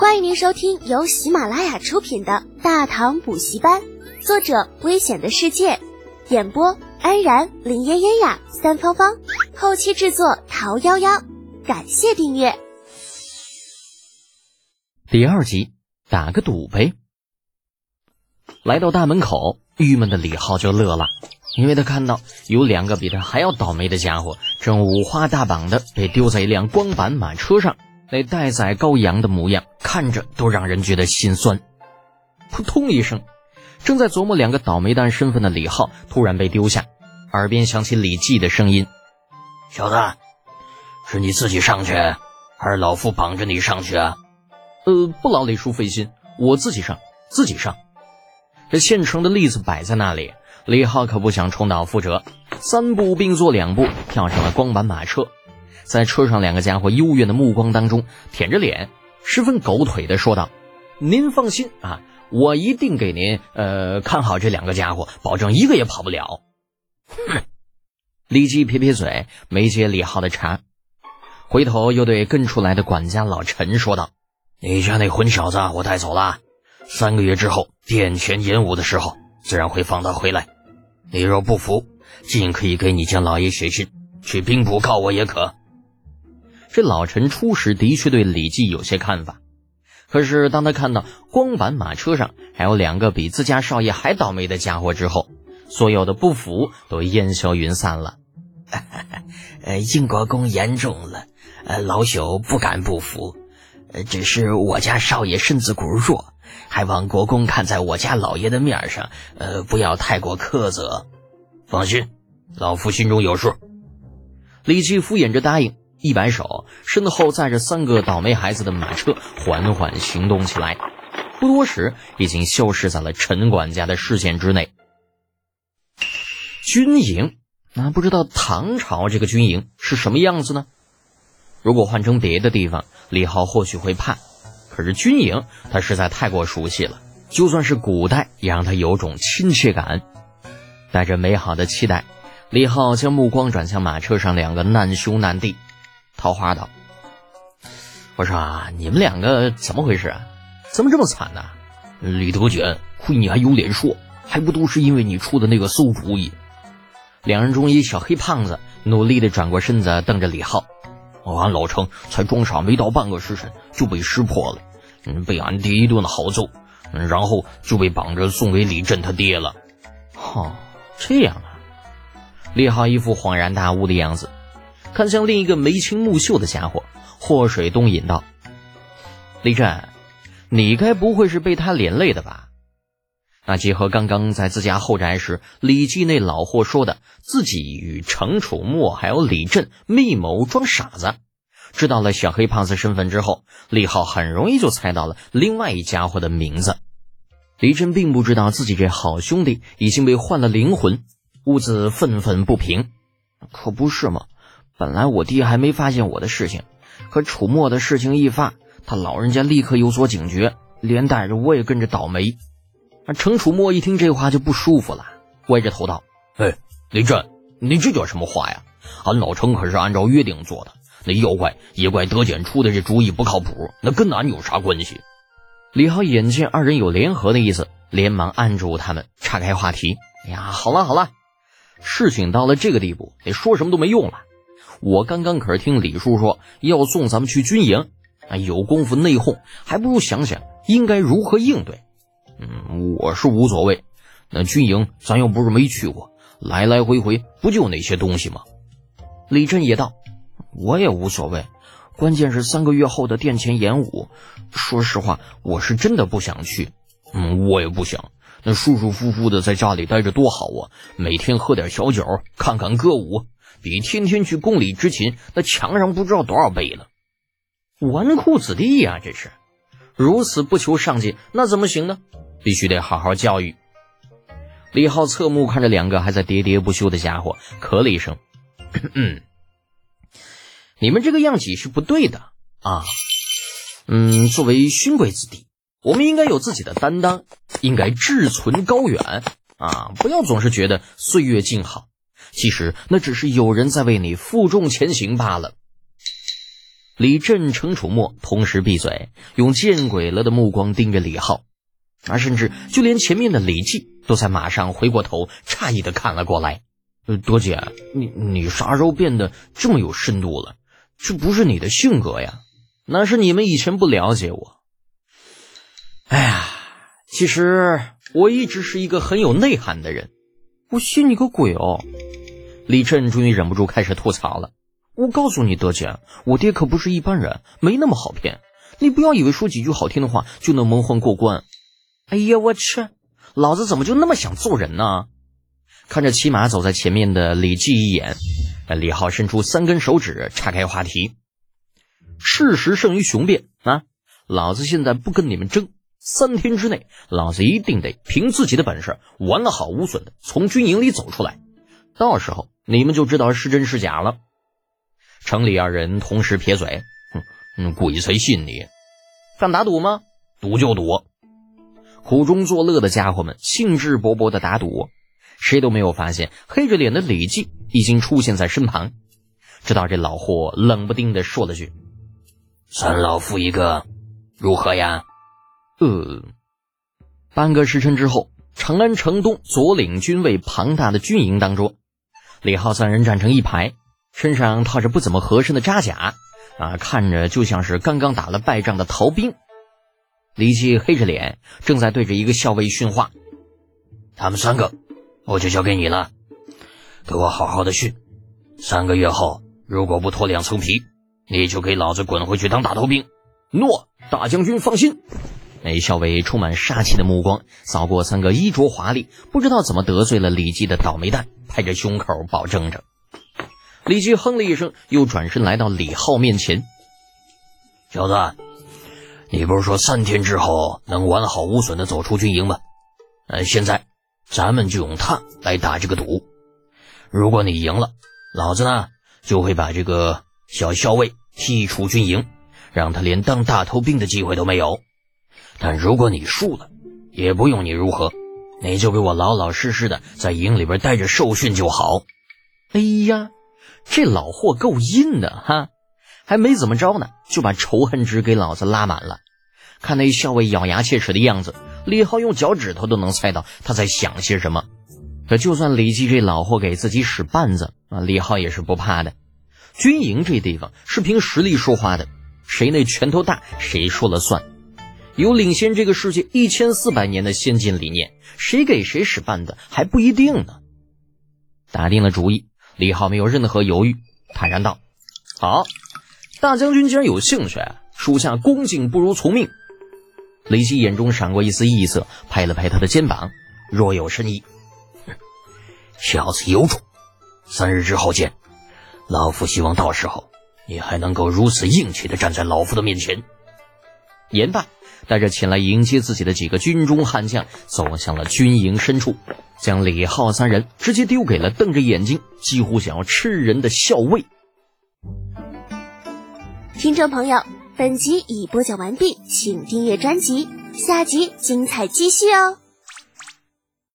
欢迎您收听由喜马拉雅出品的《大唐补习班》，作者：危险的世界，演播：安然、林嫣嫣呀、三芳芳，后期制作：桃夭夭。感谢订阅。第二集，打个赌呗。来到大门口，郁闷的李浩就乐了，因为他看到有两个比他还要倒霉的家伙，正五花大绑的被丢在一辆光板马车上。那待宰羔羊的模样，看着都让人觉得心酸。扑通一声，正在琢磨两个倒霉蛋身份的李浩突然被丢下，耳边响起李记的声音：“小子，是你自己上去，还是老夫绑着你上去啊？”“呃，不劳李叔费心，我自己上，自己上。”这现成的例子摆在那里，李浩可不想重蹈覆辙，三步并作两步跳上了光板马车。在车上，两个家伙幽怨的目光当中，舔着脸，十分狗腿的说道：“您放心啊，我一定给您呃看好这两个家伙，保证一个也跑不了。”哼！李记撇撇嘴，没接李浩的茬，回头又对跟出来的管家老陈说道：“你家那混小子我带走了，三个月之后殿前演武的时候，自然会放他回来。你若不服，尽可以给你家老爷写信，去兵部告我也可。”这老陈初时的确对李记有些看法，可是当他看到光板马车上还有两个比自家少爷还倒霉的家伙之后，所有的不服都烟消云散了。呃，英国公言重了，呃，老朽不敢不服，呃，只是我家少爷身子骨弱，还望国公看在我家老爷的面上，呃，不要太过苛责。放心，老夫心中有数。李记敷衍着答应。一摆手，身后载着三个倒霉孩子的马车缓缓行动起来，不多时已经消失在了陈管家的视线之内。军营，那不知道唐朝这个军营是什么样子呢？如果换成别的地方，李浩或许会怕，可是军营他实在太过熟悉了，就算是古代也让他有种亲切感。带着美好的期待，李浩将目光转向马车上两个难兄难弟。桃花道：“我说啊，你们两个怎么回事啊？怎么这么惨呢？李德卷，亏你还有脸说，还不都是因为你出的那个馊主意？”两人中一小黑胖子努力的转过身子，瞪着李浩：“俺老程才装傻没到半个时辰就被识破了，嗯，被俺爹一顿好揍，然后就被绑着送给李振他爹了。”哦，这样啊！李浩一副恍然大悟的样子。看向另一个眉清目秀的家伙，祸水东引道：“李振，你该不会是被他连累的吧？那结合刚刚在自家后宅时，李记那老货说的，自己与程楚墨还有李振密谋装傻子。知道了小黑胖子身份之后，李浩很容易就猜到了另外一家伙的名字。李振并不知道自己这好兄弟已经被换了灵魂，兀自愤愤不平。可不是吗？本来我爹还没发现我的事情，可楚墨的事情一发，他老人家立刻有所警觉，连带着我也跟着倒霉。而程楚墨一听这话就不舒服了，歪着头道：“哎，林震，你这叫什么话呀？俺老程可是按照约定做的，那妖怪也怪德简出的这主意不靠谱，那跟俺有啥关系？”李浩眼见二人有联合的意思，连忙按住他们，岔开话题：“哎呀，好了好了，事情到了这个地步，你说什么都没用了。”我刚刚可是听李叔说要送咱们去军营，啊，有功夫内讧，还不如想想应该如何应对。嗯，我是无所谓。那军营咱又不是没去过，来来回回不就那些东西吗？李振也道：“我也无所谓，关键是三个月后的殿前演武。说实话，我是真的不想去。嗯，我也不想。那舒舒服服的在家里待着多好啊，每天喝点小酒，看看歌舞。”比天天去宫里执勤那强上不知道多少倍了，纨绔子弟呀！这是如此不求上进，那怎么行呢？必须得好好教育。李浩侧目看着两个还在喋喋不休的家伙，咳了一声：“嗯，你们这个样子是不对的啊。嗯，作为勋贵子弟，我们应该有自己的担当，应该志存高远啊！不要总是觉得岁月静好。”其实那只是有人在为你负重前行罢了。李振、程楚墨同时闭嘴，用见鬼了的目光盯着李浩，而，甚至就连前面的李记都在马上回过头，诧异的看了过来。呃，多姐，你你啥时候变得这么有深度了？这不是你的性格呀，那是你们以前不了解我。哎呀，其实我一直是一个很有内涵的人。我信你个鬼哦！李振终于忍不住开始吐槽了。我告诉你，德姐，我爹可不是一般人，没那么好骗。你不要以为说几句好听的话就能蒙混过关。哎呀，我去，老子怎么就那么想揍人呢？看着骑马走在前面的李记一眼，李浩伸出三根手指岔开话题。事实胜于雄辩啊！老子现在不跟你们争，三天之内，老子一定得凭自己的本事完好无损的从军营里走出来。到时候你们就知道是真是假了。城里二人同时撇嘴：“哼，鬼才信你！敢打赌吗？赌就赌！”苦中作乐的家伙们兴致勃勃的打赌，谁都没有发现黑着脸的李记已经出现在身旁。直到这老货冷不丁的说了句：“算老夫一个，如何呀？”呃，半个时辰之后，长安城东左领军卫庞大的军营当中，李浩三人站成一排。身上套着不怎么合身的扎甲，啊，看着就像是刚刚打了败仗的逃兵。李记黑着脸，正在对着一个校尉训话：“他们三个，我就交给你了，给我好好的训。三个月后，如果不脱两层皮，你就给老子滚回去当大头兵。”诺，大将军放心。那校尉充满杀气的目光扫过三个衣着华丽、不知道怎么得罪了李记的倒霉蛋，拍着胸口保证着。李记哼了一声，又转身来到李浩面前：“小子，你不是说三天之后能完好无损的走出军营吗？呃，现在咱们就用他来打这个赌。如果你赢了，老子呢就会把这个小校尉踢出军营，让他连当大头兵的机会都没有。但如果你输了，也不用你如何，你就给我老老实实的在营里边待着受训就好。”哎呀！这老货够阴的哈，还没怎么着呢，就把仇恨值给老子拉满了。看那校尉咬牙切齿的样子，李浩用脚趾头都能猜到他在想些什么。可就算李记这老货给自己使绊子啊，李浩也是不怕的。军营这地方是凭实力说话的，谁那拳头大，谁说了算。有领先这个世界一千四百年的先进理念，谁给谁使绊子还不一定呢。打定了主意。李浩没有任何犹豫，坦然道：“好，大将军既然有兴趣，属下恭敬不如从命。”李希眼中闪过一丝异色，拍了拍他的肩膀，若有深意：“小子有种，三日之后见。老夫希望到时候你还能够如此硬气的站在老夫的面前。”言罢。带着前来迎接自己的几个军中悍将，走向了军营深处，将李浩三人直接丢给了瞪着眼睛、几乎想要吃人的校尉。听众朋友，本集已播讲完毕，请订阅专辑，下集精彩继续哦。